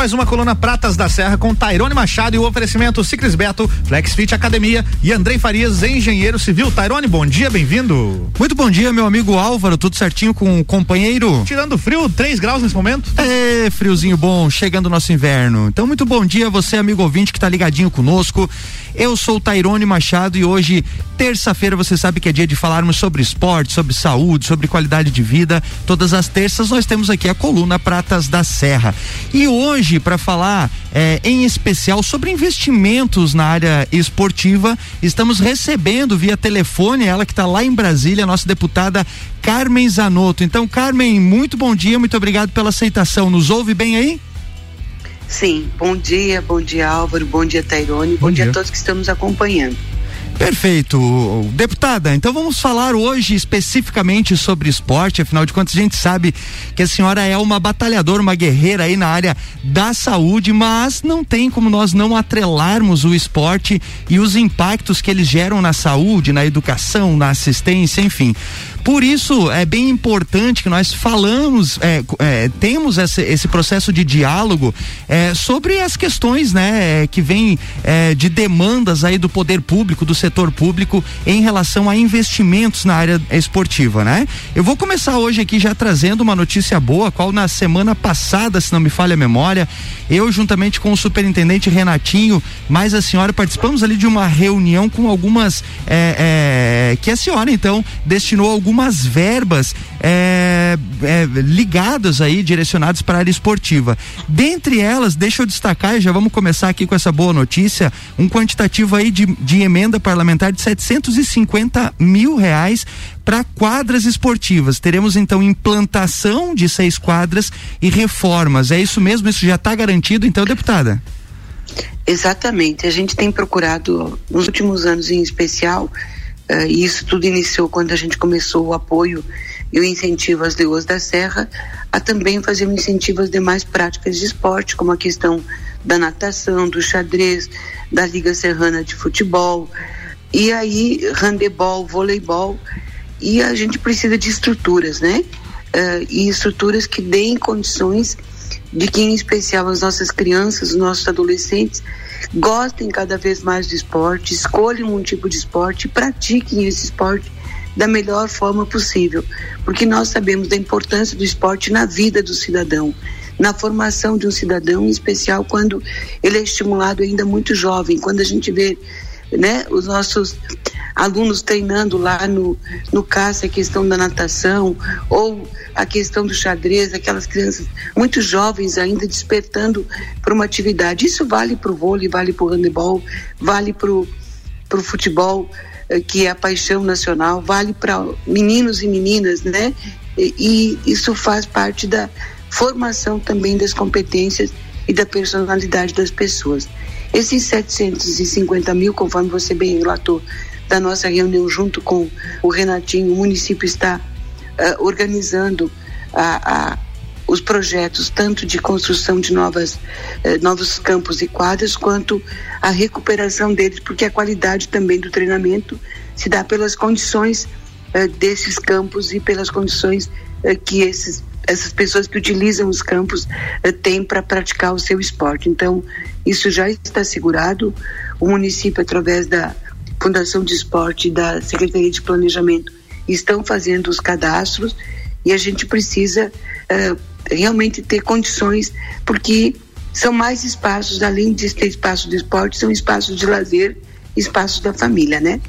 mais uma coluna Pratas da Serra com Tairone Machado e o oferecimento Ciclis Beto, Flexfit Academia e Andrei Farias, engenheiro civil. Tairone, bom dia, bem-vindo. Muito bom dia, meu amigo Álvaro, tudo certinho com o companheiro? Tirando frio, 3 graus nesse momento? É, friozinho bom, chegando o nosso inverno. Então, muito bom dia a você, amigo ouvinte que tá ligadinho conosco. Eu sou o Tairone Machado e hoje, terça-feira, você sabe que é dia de falarmos sobre esporte, sobre saúde, sobre qualidade de vida. Todas as terças nós temos aqui a coluna Pratas da Serra. E hoje, para falar é, em especial sobre investimentos na área esportiva, estamos recebendo via telefone ela que está lá em Brasília, a nossa deputada Carmen Zanotto. Então, Carmen, muito bom dia, muito obrigado pela aceitação. Nos ouve bem aí? Sim, bom dia, bom dia Álvaro, bom dia Tairone, bom, bom dia. dia a todos que estamos acompanhando. Perfeito. Deputada, então vamos falar hoje especificamente sobre esporte, afinal de contas a gente sabe que a senhora é uma batalhadora, uma guerreira aí na área da saúde, mas não tem como nós não atrelarmos o esporte e os impactos que eles geram na saúde, na educação, na assistência, enfim. Por isso é bem importante que nós falamos, é, é, temos esse, esse, processo de diálogo é, sobre as questões, né, que vem é, de demandas aí do poder público, do setor público em relação a investimentos na área esportiva, né? Eu vou começar hoje aqui já trazendo uma notícia boa, qual na semana passada, se não me falha a memória, eu juntamente com o superintendente Renatinho, mais a senhora participamos ali de uma reunião com algumas é, é, que a senhora então destinou algumas algumas verbas é, é, ligadas aí, direcionadas para a área esportiva. Dentre elas, deixa eu destacar, e já vamos começar aqui com essa boa notícia, um quantitativo aí de, de emenda parlamentar de 750 mil reais para quadras esportivas. Teremos então implantação de seis quadras e reformas. É isso mesmo? Isso já está garantido, então, deputada? Exatamente. A gente tem procurado, nos últimos anos em especial, e isso tudo iniciou quando a gente começou o apoio e o incentivo às leoas da serra, a também fazer um incentivo às demais práticas de esporte, como a questão da natação, do xadrez, da Liga Serrana de Futebol, e aí handebol, voleibol, e a gente precisa de estruturas, né? Uh, e estruturas que deem condições de que, em especial, as nossas crianças, os nossos adolescentes, gostem cada vez mais do esporte, escolham um tipo de esporte pratiquem esse esporte da melhor forma possível, porque nós sabemos da importância do esporte na vida do cidadão, na formação de um cidadão, em especial quando ele é estimulado ainda muito jovem, quando a gente vê né, os nossos alunos treinando lá no, no CAça a questão da natação ou a questão do xadrez, aquelas crianças muito jovens ainda despertando para uma atividade. Isso vale para o vôlei, vale para o handebol, vale para o futebol, eh, que é a paixão nacional, vale para meninos e meninas, né? E, e isso faz parte da formação também das competências e da personalidade das pessoas. Esses 750 mil, conforme você bem relatou, da nossa reunião junto com o Renatinho, o município está uh, organizando a, a, os projetos tanto de construção de novas, uh, novos campos e quadras, quanto a recuperação deles, porque a qualidade também do treinamento se dá pelas condições uh, desses campos e pelas condições que esses essas pessoas que utilizam os campos têm para praticar o seu esporte. Então, isso já está assegurado. O município, através da Fundação de Esporte e da Secretaria de Planejamento, estão fazendo os cadastros e a gente precisa uh, realmente ter condições, porque são mais espaços, além de ter espaço de esporte, são espaços de lazer, espaços da família, né?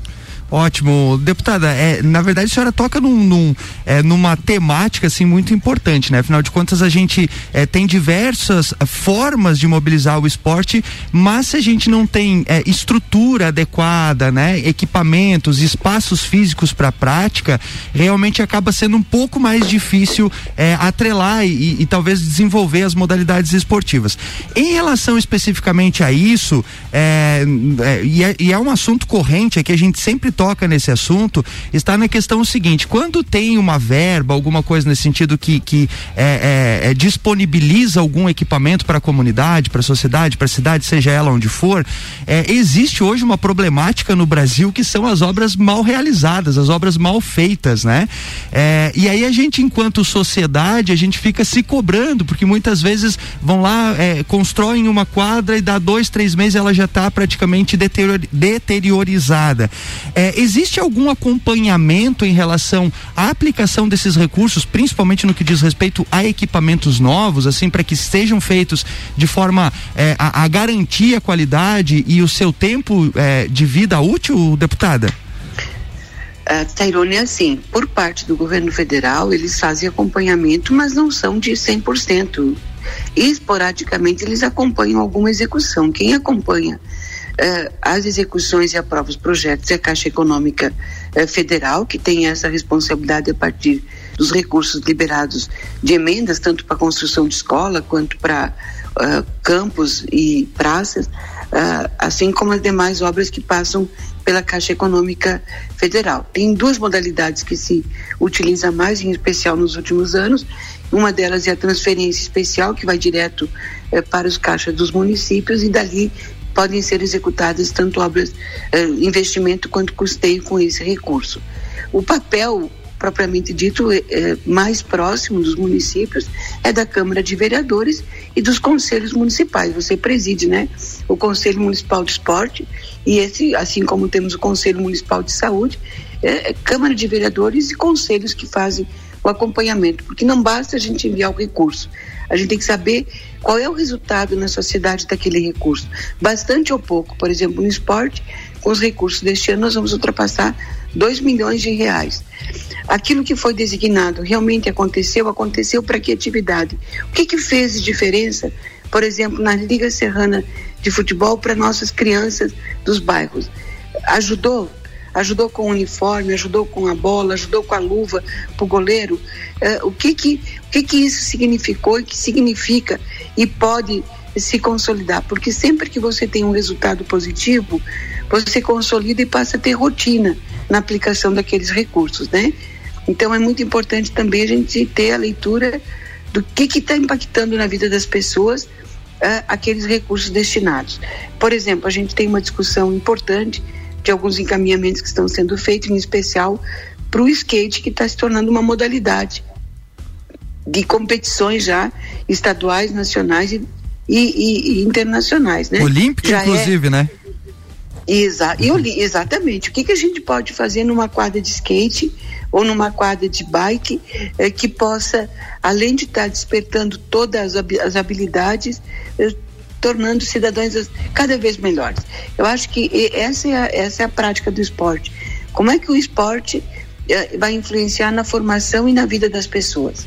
Ótimo. Deputada, é, na verdade a senhora toca num, num é, numa temática assim muito importante, né? Afinal de contas a gente é, tem diversas formas de mobilizar o esporte, mas se a gente não tem é, estrutura adequada, né? Equipamentos, espaços físicos para prática, realmente acaba sendo um pouco mais difícil é, atrelar e, e, talvez desenvolver as modalidades esportivas. Em relação especificamente a isso, é, e, é, e é um assunto corrente, é que a gente sempre toca nesse assunto está na questão seguinte: quando tem uma verba, alguma coisa nesse sentido que, que é, é, é disponibiliza algum equipamento para a comunidade, para a sociedade, para a cidade, seja ela onde for, é, existe hoje uma problemática no Brasil que são as obras mal realizadas, as obras mal feitas, né? É, e aí a gente, enquanto sociedade, a gente fica se cobrando, porque muitas vezes vão lá, é, constroem uma quadra e dá dois, três meses ela já está praticamente deteriorizada. É, existe algum acompanhamento em relação à aplicação desses recursos, principalmente no que diz respeito a equipamentos novos, assim, para que sejam feitos de forma é, a, a, garantir a qualidade e o seu tempo é, de vida útil, deputada? Uh, Tairone, é assim, por parte do governo federal, eles fazem acompanhamento, mas não são de 100%. E, esporadicamente, eles acompanham alguma execução. Quem acompanha uh, as execuções e aprova os projetos é a Caixa Econômica uh, Federal, que tem essa responsabilidade a partir dos recursos liberados de emendas, tanto para construção de escola quanto para uh, campos e praças, uh, assim como as demais obras que passam pela Caixa Econômica Federal. Tem duas modalidades que se utiliza mais, em especial nos últimos anos. Uma delas é a transferência especial, que vai direto uh, para os caixas dos municípios e dali podem ser executadas tanto obras, investimento quanto custeio com esse recurso. O papel propriamente dito, é, é, mais próximo dos municípios é da Câmara de Vereadores e dos conselhos municipais. Você preside, né? O Conselho Municipal de Esporte e esse, assim como temos o Conselho Municipal de Saúde, é Câmara de Vereadores e conselhos que fazem o acompanhamento, porque não basta a gente enviar o recurso. A gente tem que saber qual é o resultado na sociedade daquele recurso. Bastante ou pouco, por exemplo, no esporte, com os recursos deste ano nós vamos ultrapassar 2 milhões de reais. Aquilo que foi designado realmente aconteceu? Aconteceu para que atividade? O que, que fez diferença, por exemplo, na Liga Serrana de Futebol para nossas crianças dos bairros? Ajudou? Ajudou com o uniforme, ajudou com a bola, ajudou com a luva para o goleiro? Uh, o que que, o que que isso significou e que significa e pode se consolidar? Porque sempre que você tem um resultado positivo, você consolida e passa a ter rotina na aplicação daqueles recursos, né? Então é muito importante também a gente ter a leitura do que está impactando na vida das pessoas uh, aqueles recursos destinados. Por exemplo, a gente tem uma discussão importante de alguns encaminhamentos que estão sendo feitos, em especial para o skate, que está se tornando uma modalidade de competições já estaduais, nacionais e, e, e internacionais, né? Olímpica, já é inclusive, é... né? Exa li, exatamente. O que, que a gente pode fazer numa quadra de skate ou numa quadra de bike eh, que possa, além de estar despertando todas as habilidades, eh, tornando cidadãos cada vez melhores. Eu acho que essa é a, essa é a prática do esporte. Como é que o esporte eh, vai influenciar na formação e na vida das pessoas?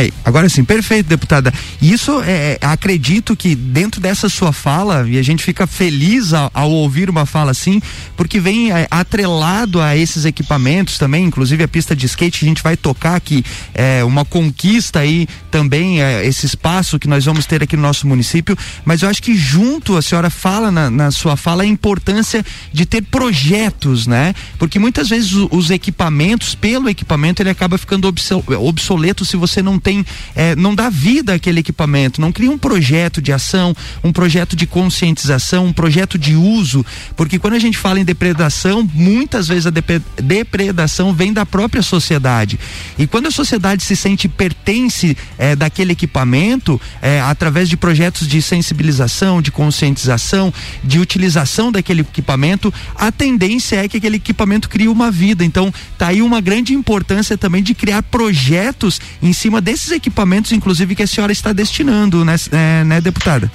Aí, agora sim, perfeito, deputada. Isso é, é, acredito que dentro dessa sua fala, e a gente fica feliz ao, ao ouvir uma fala assim, porque vem é, atrelado a esses equipamentos também, inclusive a pista de skate, a gente vai tocar aqui é, uma conquista aí também, é, esse espaço que nós vamos ter aqui no nosso município, mas eu acho que junto a senhora fala na, na sua fala a importância de ter projetos, né? Porque muitas vezes os, os equipamentos, pelo equipamento, ele acaba ficando obsoleto se você não tem, é, não dá vida àquele equipamento, não cria um projeto de ação, um projeto de conscientização, um projeto de uso, porque quando a gente fala em depredação, muitas vezes a depredação vem da própria sociedade. E quando a sociedade se sente pertence é, daquele equipamento, é, através de projetos de sensibilização, de conscientização, de utilização daquele equipamento, a tendência é que aquele equipamento crie uma vida. Então, tá aí uma grande importância também de criar projetos em cima desses equipamentos, inclusive, que a senhora está destinando, né, é, né deputada?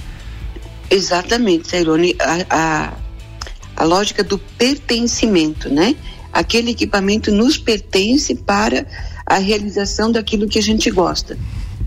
Exatamente, Sairone. A, a, a lógica do pertencimento, né? Aquele equipamento nos pertence para a realização daquilo que a gente gosta.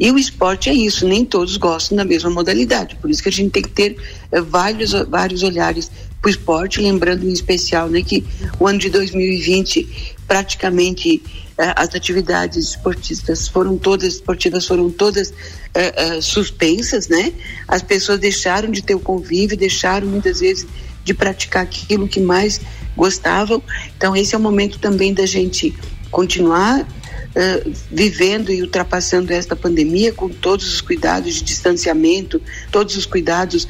E o esporte é isso, nem todos gostam da mesma modalidade. Por isso que a gente tem que ter eh, vários, vários olhares para o esporte, lembrando em especial né, que o ano de 2020 praticamente as atividades esportistas foram todas esportivas foram todas eh, eh, suspensas, né? As pessoas deixaram de ter o convívio, deixaram muitas vezes de praticar aquilo que mais gostavam. Então, esse é o momento também da gente continuar uh, vivendo e ultrapassando esta pandemia com todos os cuidados de distanciamento, todos os cuidados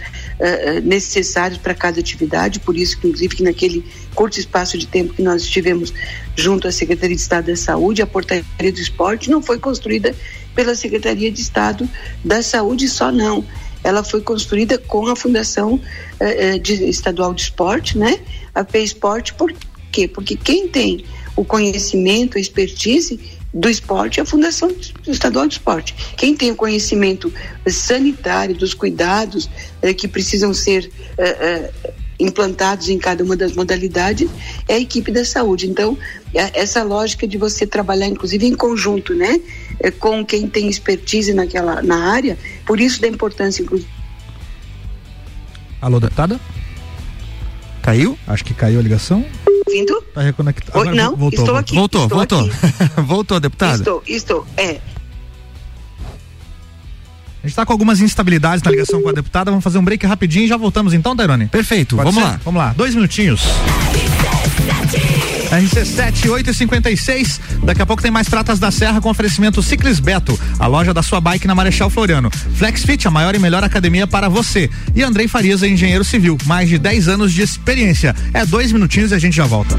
necessários para cada atividade. Por isso, inclusive, que naquele curto espaço de tempo que nós estivemos junto à Secretaria de Estado da Saúde, a Portaria do Esporte não foi construída pela Secretaria de Estado da Saúde só não ela foi construída com a Fundação eh, de, Estadual de Esporte, né? A P Esporte, por quê? Porque quem tem o conhecimento, a expertise do esporte é a Fundação Estadual de Esporte. Quem tem o conhecimento sanitário, dos cuidados eh, que precisam ser eh, eh, implantados em cada uma das modalidades é a equipe da saúde. Então, é essa lógica de você trabalhar, inclusive, em conjunto, né? É, com quem tem expertise naquela, na área, por isso da importância, inclusive. Alô, deputada? Caiu? Acho que caiu a ligação. Vindo? Tá reconectado. Oi, não, voltou, estou aqui. Voltou, estou voltou. Aqui. voltou, deputada. Estou, estou, é. A gente está com algumas instabilidades na ligação com a deputada. Vamos fazer um break rapidinho e já voltamos então, Tairone? Perfeito, Pode vamos ser? lá. Vamos lá, dois minutinhos. RC7 856. Daqui a pouco tem mais Pratas da Serra com oferecimento Ciclis Beto, a loja da sua bike na Marechal Floriano. Flexfit, a maior e melhor academia para você. E Andrei Farias, engenheiro civil, mais de 10 anos de experiência. É dois minutinhos e a gente já volta.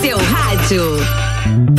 seu rádio.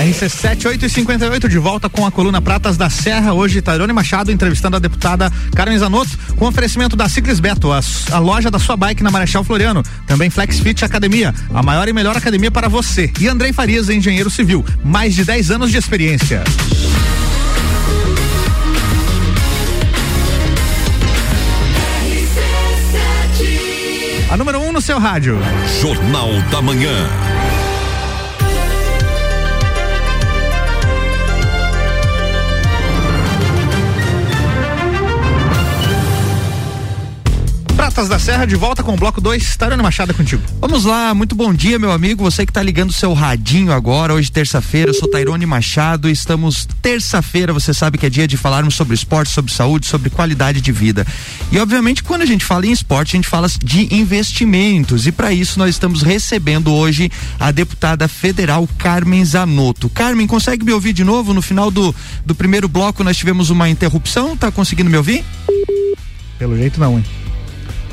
RC7 858 de volta com a coluna Pratas da Serra. Hoje, Tairone Machado entrevistando a deputada Carmen Zanotto com oferecimento da Ciclis Beto, a, a, loja da sua bike na Marechal Floriano. Também Flexfit Academia, a maior e melhor academia para você. E Andrei Farias, engenheiro civil, mais de 10 anos de experiência. A número 1 um no seu rádio. Jornal da Manhã. Pratas da Serra de volta com o bloco 2. Tarana Machado é contigo. Vamos lá, muito bom dia, meu amigo. Você que está ligando seu radinho agora, hoje terça-feira, eu sou Tairone Machado. Estamos terça-feira, você sabe que é dia de falarmos sobre esporte, sobre saúde, sobre qualidade de vida. E obviamente, quando a gente fala em esporte, a gente fala de investimentos. E para isso nós estamos recebendo hoje a deputada federal Carmen Zanotto. Carmen, consegue me ouvir de novo? No final do, do primeiro bloco nós tivemos uma interrupção. Tá conseguindo me ouvir? Pelo jeito não, hein?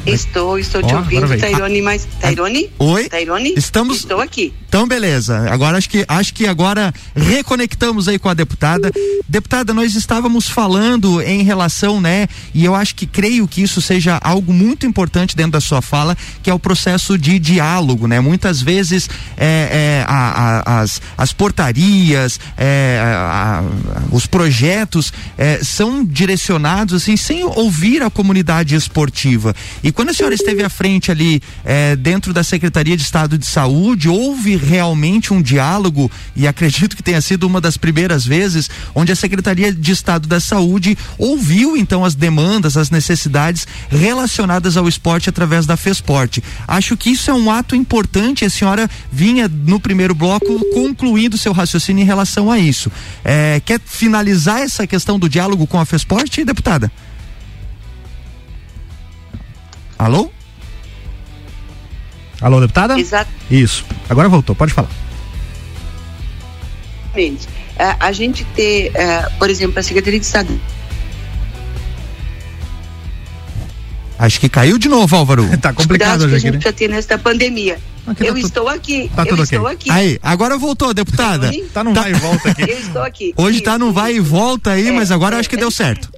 Estou, estou te Ó, ouvindo. Tairone, mas. Tairone? Oi? Tairone? Estamos- Estou aqui. Então, beleza. Agora acho que acho que agora reconectamos aí com a deputada. Deputada, nós estávamos falando em relação, né? E eu acho que creio que isso seja algo muito importante dentro da sua fala, que é o processo de diálogo, né? Muitas vezes é, é, a- a- as, as portarias, é, a- a- os projetos é, são direcionados assim sem ouvir a comunidade esportiva. E quando a senhora esteve à frente ali é, dentro da Secretaria de Estado de Saúde, houve realmente um diálogo e acredito que tenha sido uma das primeiras vezes onde a Secretaria de Estado da Saúde ouviu então as demandas, as necessidades relacionadas ao esporte através da Fesporte. Acho que isso é um ato importante. A senhora vinha no primeiro bloco concluindo seu raciocínio em relação a isso. É, quer finalizar essa questão do diálogo com a Fesporte, deputada? Alô? Alô, deputada? Exatamente. Isso. Agora voltou, pode falar. A, a gente ter, eh, por exemplo, a Secretaria de Estado. Acho que caiu de novo, Álvaro. tá complicado que a hoje aqui, gente né? precisa ter nesta pandemia. Aqui tá eu tudo- estou aqui. tá eu tudo estou aqui. Aí, agora voltou, deputada. Tá num vai e volta aqui. Eu estou aqui. Hoje tá no Isso, vai e isso. volta aí, É, mas agora eu é, acho que deu certo.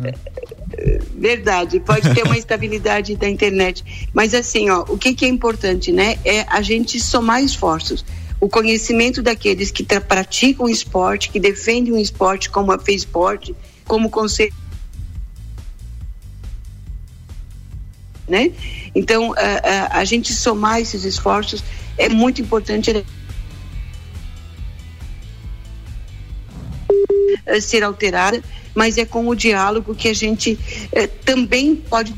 Verdade, pode ter uma instabilidade da internet. Mas assim, ó, o que, que é importante, né? É a gente somar esforços. O conhecimento daqueles que praticam esporte, que defendem o esporte como a FESPORT, como conselho. Né? Então, a, a, a gente somar esses esforços é muito importante eh, ser alterada, mas é com o diálogo que a gente eh, também pode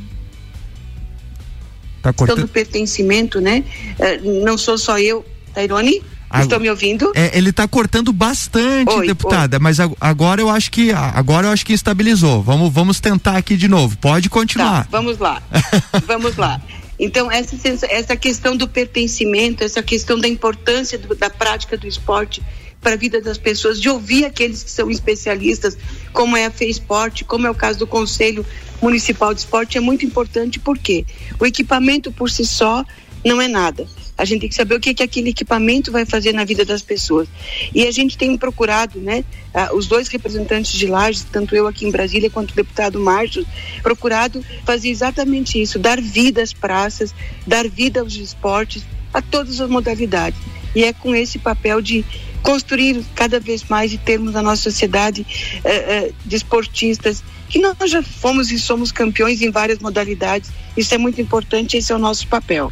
Tá questão cortando. do pertencimento, né? Eh, não sou só eu, Tairone, Ah, estou me ouvindo? É, ele tá cortando bastante, Oi, deputada, mas ag- agora eu acho que agora eu acho que estabilizou. Vamos vamos tentar aqui de novo. Pode Tá, continuar. vamos lá, vamos lá. Então essa essa questão do pertencimento, essa questão da importância do- da prática do esporte para a vida das pessoas, de ouvir aqueles que são especialistas, como é a FESPORT, como é o caso do Conselho Municipal de Esporte, é muito importante porque o equipamento por si só não é nada. A gente tem que saber o que, que aquele equipamento vai fazer na vida das pessoas. E a gente tem procurado, né, ah, os dois representantes de Lages, tanto eu aqui em Brasília quanto o deputado Márcio, procurado fazer exatamente isso, dar vida às praças, dar vida aos esportes, a todas as modalidades. E é com esse papel de construir cada vez mais e termos na nossa sociedade eh, eh, de esportistas que nós já fomos e somos campeões em várias modalidades. Isso é muito importante, esse é o nosso papel.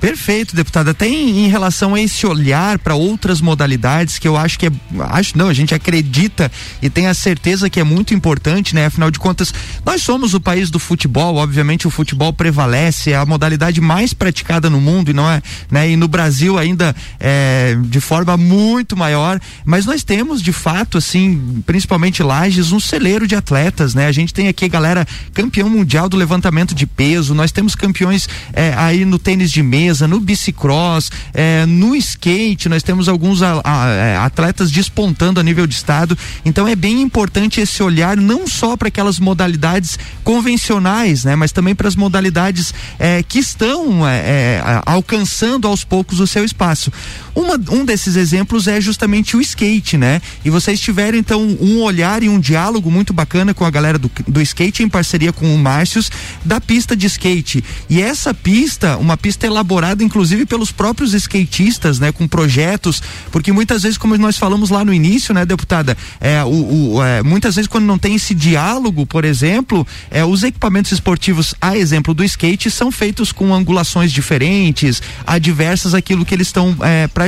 Perfeito, deputada. Tem em relação a esse olhar para outras modalidades que eu acho que é. Acho não, a gente acredita e tem a certeza que é muito importante, né? Afinal de contas, nós somos o país do futebol, obviamente o futebol prevalece, é a modalidade mais praticada no mundo e não é, né? E no Brasil ainda é, de forma muito maior, mas nós temos de fato, assim, principalmente Lages, um celeiro de atletas, né? A gente tem aqui galera campeão mundial do levantamento de peso, nós temos campeões é, aí no tênis de mesa, no bicicross, é, no skate, nós temos alguns a- a- é, atletas despontando a nível de estado. Então é bem importante esse olhar não só para aquelas modalidades convencionais, né, mas também para as modalidades é, que estão é, é, alcançando aos poucos o seu espaço. Uma- um desses exemplos é justamente o skate, né? E vocês tiveram então um olhar e um diálogo muito bacana com a galera do, do skate em parceria com o Márcios da pista de skate. E essa pista, uma pista elaborada inclusive pelos próprios skatistas, né? Com projetos, porque muitas vezes, como nós falamos lá no início, né, deputada, é, o, o- é, muitas vezes quando não tem esse diálogo, por exemplo, é, os equipamentos esportivos, a exemplo do skate, são feitos com angulações diferentes, adversas aquilo que eles estão é, praticando.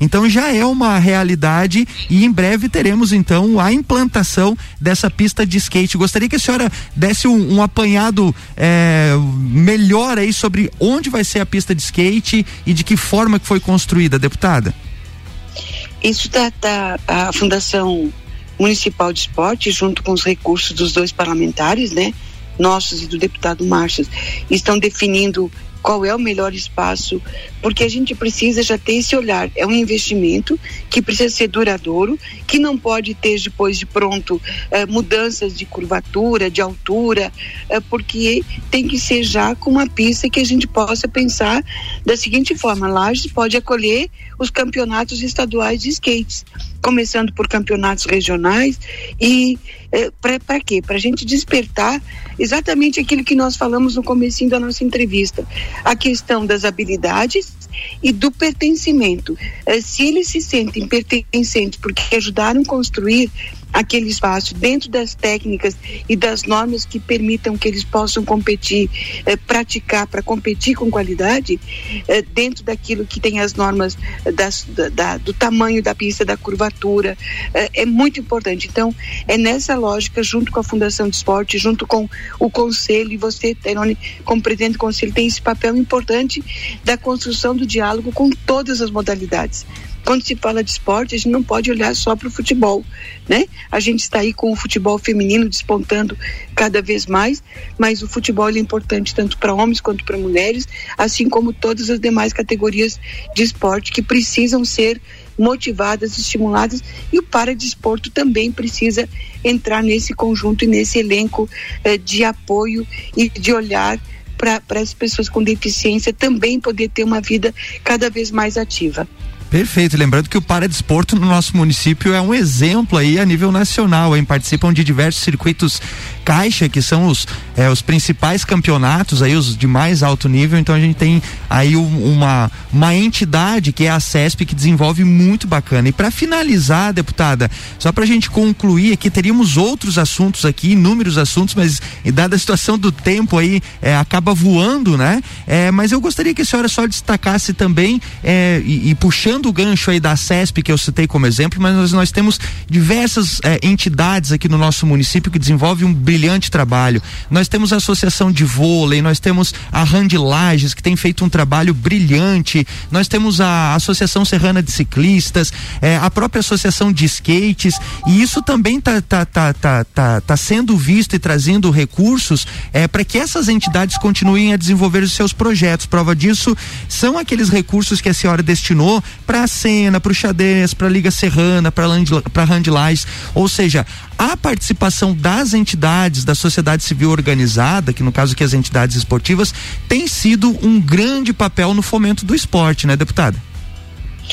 Então já é uma realidade e em breve teremos então a implantação dessa pista de skate. Gostaria que a senhora desse um, um apanhado é, melhor aí sobre onde vai ser a pista de skate e de que forma que foi construída, deputada. Isso tá, tá a Fundação Municipal de Esporte, junto com os recursos dos dois parlamentares, né, nossos e do deputado Márcio, estão definindo qual é o melhor espaço, porque a gente precisa já ter esse olhar. É um investimento que precisa ser duradouro, que não pode ter depois de pronto eh, mudanças de curvatura, de altura, eh, porque tem que ser já com uma pista que a gente possa pensar da seguinte forma: Lages pode acolher os campeonatos estaduais de skates, começando por campeonatos regionais e é, para quê? Para a gente despertar exatamente aquilo que nós falamos no começo da nossa entrevista, a questão das habilidades e do pertencimento. É, se eles se sentem pertencentes porque ajudaram a construir aquele espaço dentro das técnicas e das normas que permitam que eles possam competir, eh, praticar para competir com qualidade, eh, dentro daquilo que tem as normas das, da, da, do tamanho da pista, da curvatura, eh, é muito importante. Então, é nessa lógica, junto com a Fundação de Esporte, junto com o Conselho, e você, Terone, como presidente do Conselho, tem esse papel importante da construção do diálogo com todas as modalidades quando se fala de esporte, a gente não pode olhar só para o futebol, né? A gente está aí com o futebol feminino despontando cada vez mais, mas o futebol é importante tanto para homens quanto para mulheres, assim como todas as demais categorias de esporte que precisam ser motivadas, estimuladas e o paradesporto também precisa entrar nesse conjunto e nesse elenco eh, de apoio e de olhar para as pessoas com deficiência também poder ter uma vida cada vez mais ativa. Perfeito. Lembrando que o Paradesporto no nosso município é um exemplo aí a nível nacional, hein? Participam de diversos circuitos caixa, que são os, é, os principais campeonatos aí, os de mais alto nível. Então a gente tem aí uma, uma entidade que é a CESP que desenvolve muito bacana. E para finalizar, deputada, só para a gente concluir aqui, teríamos outros assuntos aqui, inúmeros assuntos, mas dada a situação do tempo aí, é, acaba voando, né? É, mas eu gostaria que a senhora só destacasse também é, e, e puxando o gancho aí da CESP, que eu citei como exemplo, mas nós, nós temos diversas eh, entidades aqui no nosso município que desenvolvem um brilhante trabalho. Nós temos a Associação de Vôlei, nós temos a Rand Lages, que tem feito um trabalho brilhante, nós temos a Associação Serrana de Ciclistas, eh, a própria Associação de Skates, e isso também está tá, tá, tá, tá, tá sendo visto e trazendo recursos eh, para que essas entidades continuem a desenvolver os seus projetos. Prova disso são aqueles recursos que a senhora destinou para a cena, para o xadrez, para a Liga Serrana, para a Handlais, ou seja, a participação das entidades da sociedade civil organizada, que no caso aqui as entidades esportivas, tem sido um grande papel no fomento do esporte, né, deputada?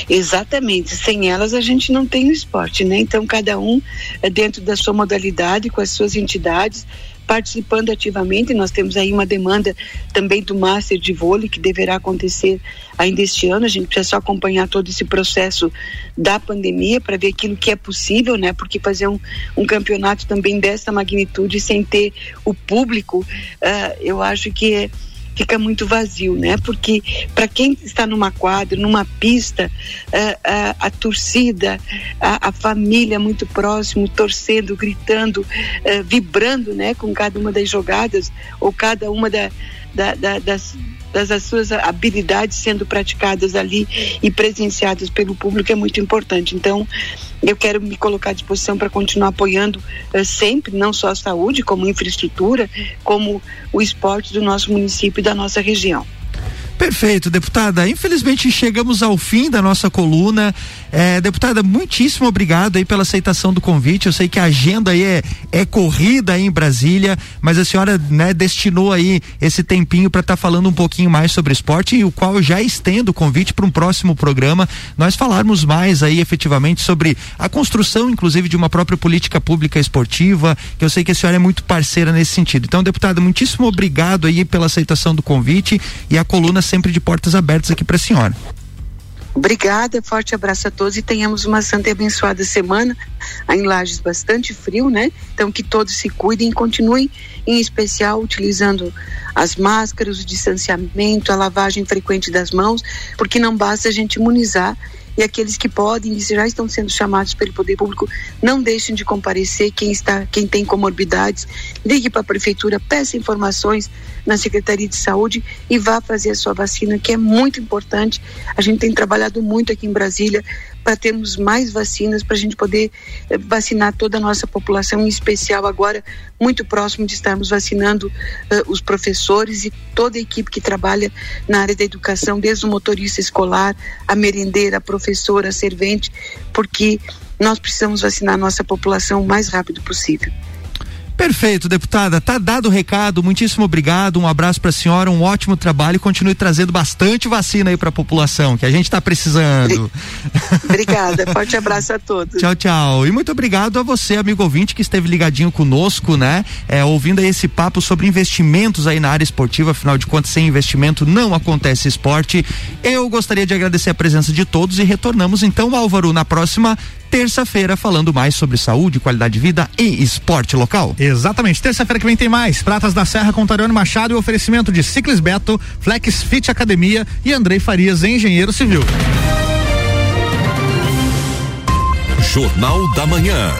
Exatamente, sem elas a gente não tem o esporte, né? Então cada um é dentro da sua modalidade, com as suas entidades, participando ativamente. Nós temos aí uma demanda também do Master de Vôlei, que deverá acontecer ainda este ano. A gente precisa só acompanhar todo esse processo da pandemia para ver aquilo que é possível, né? Porque fazer um, um campeonato também dessa magnitude sem ter o público, uh, eu acho que é fica muito vazio, né? Porque para quem está numa quadra, numa pista, uh, a torcida, a, a, família muito próximo, torcendo, gritando, uh, vibrando, né? Com cada uma das jogadas ou cada uma da, da, da, das das suas habilidades sendo praticadas ali e presenciadas pelo público é muito importante. Então, eu quero me colocar à disposição para continuar apoiando uh, sempre, não só a saúde, como infraestrutura, como o esporte do nosso município e da nossa região. Perfeito, deputada. Infelizmente chegamos ao fim da nossa coluna. É, deputada, muitíssimo obrigado aí pela aceitação do convite. Eu sei que a agenda aí é, é corrida aí em Brasília, mas a senhora né, destinou aí esse tempinho para estar tá falando um pouquinho mais sobre esporte e o qual eu já estendo o convite para um próximo programa. Nós falarmos mais aí efetivamente sobre a construção, inclusive, de uma própria política pública esportiva, que eu sei que a senhora é muito parceira nesse sentido. Então, deputada, muitíssimo obrigado aí pela aceitação do convite e a coluna sempre de portas abertas aqui para a senhora. Obrigada, forte abraço a todos e tenhamos uma santa e abençoada semana. Em Lages bastante frio, né? Então que todos se cuidem e continuem, em especial, utilizando as máscaras, o distanciamento, a lavagem frequente das mãos, porque não basta a gente imunizar e aqueles que podem e já estão sendo chamados pelo poder público não deixem de comparecer quem está quem tem comorbidades ligue para a prefeitura peça informações na secretaria de saúde e vá fazer a sua vacina que é muito importante. A gente tem trabalhado muito aqui em Brasília para termos mais vacinas para a gente poder eh, vacinar toda a nossa população em especial agora muito próximo de estar estarmos vacinando uh, os professores e toda a equipe que trabalha na área da educação, desde o motorista escolar, a merendeira, a professora, a servente, porque nós precisamos vacinar a nossa população o mais rápido possível. Perfeito, deputada. Tá dado o recado. Muitíssimo obrigado. Um abraço para a senhora, um ótimo trabalho continue trazendo bastante vacina aí para a população, que a gente está precisando. Obrigada. Forte abraço a todos. Tchau, tchau. E muito obrigado a você, amigo ouvinte, que esteve ligadinho conosco, né? É, ouvindo esse papo sobre investimentos aí na área esportiva. Afinal de contas, sem investimento não acontece esporte. Eu gostaria de agradecer a presença de todos e retornamos então, Álvaro, na próxima terça-feira falando mais sobre saúde, qualidade de vida e esporte local. Exatamente. Terça-feira que vem tem mais. Pratas da Serra com Tarione Machado e oferecimento de Ciclis Beto, Flex Fit Academia e Andrei Farias, engenheiro civil. Jornal da Manhã.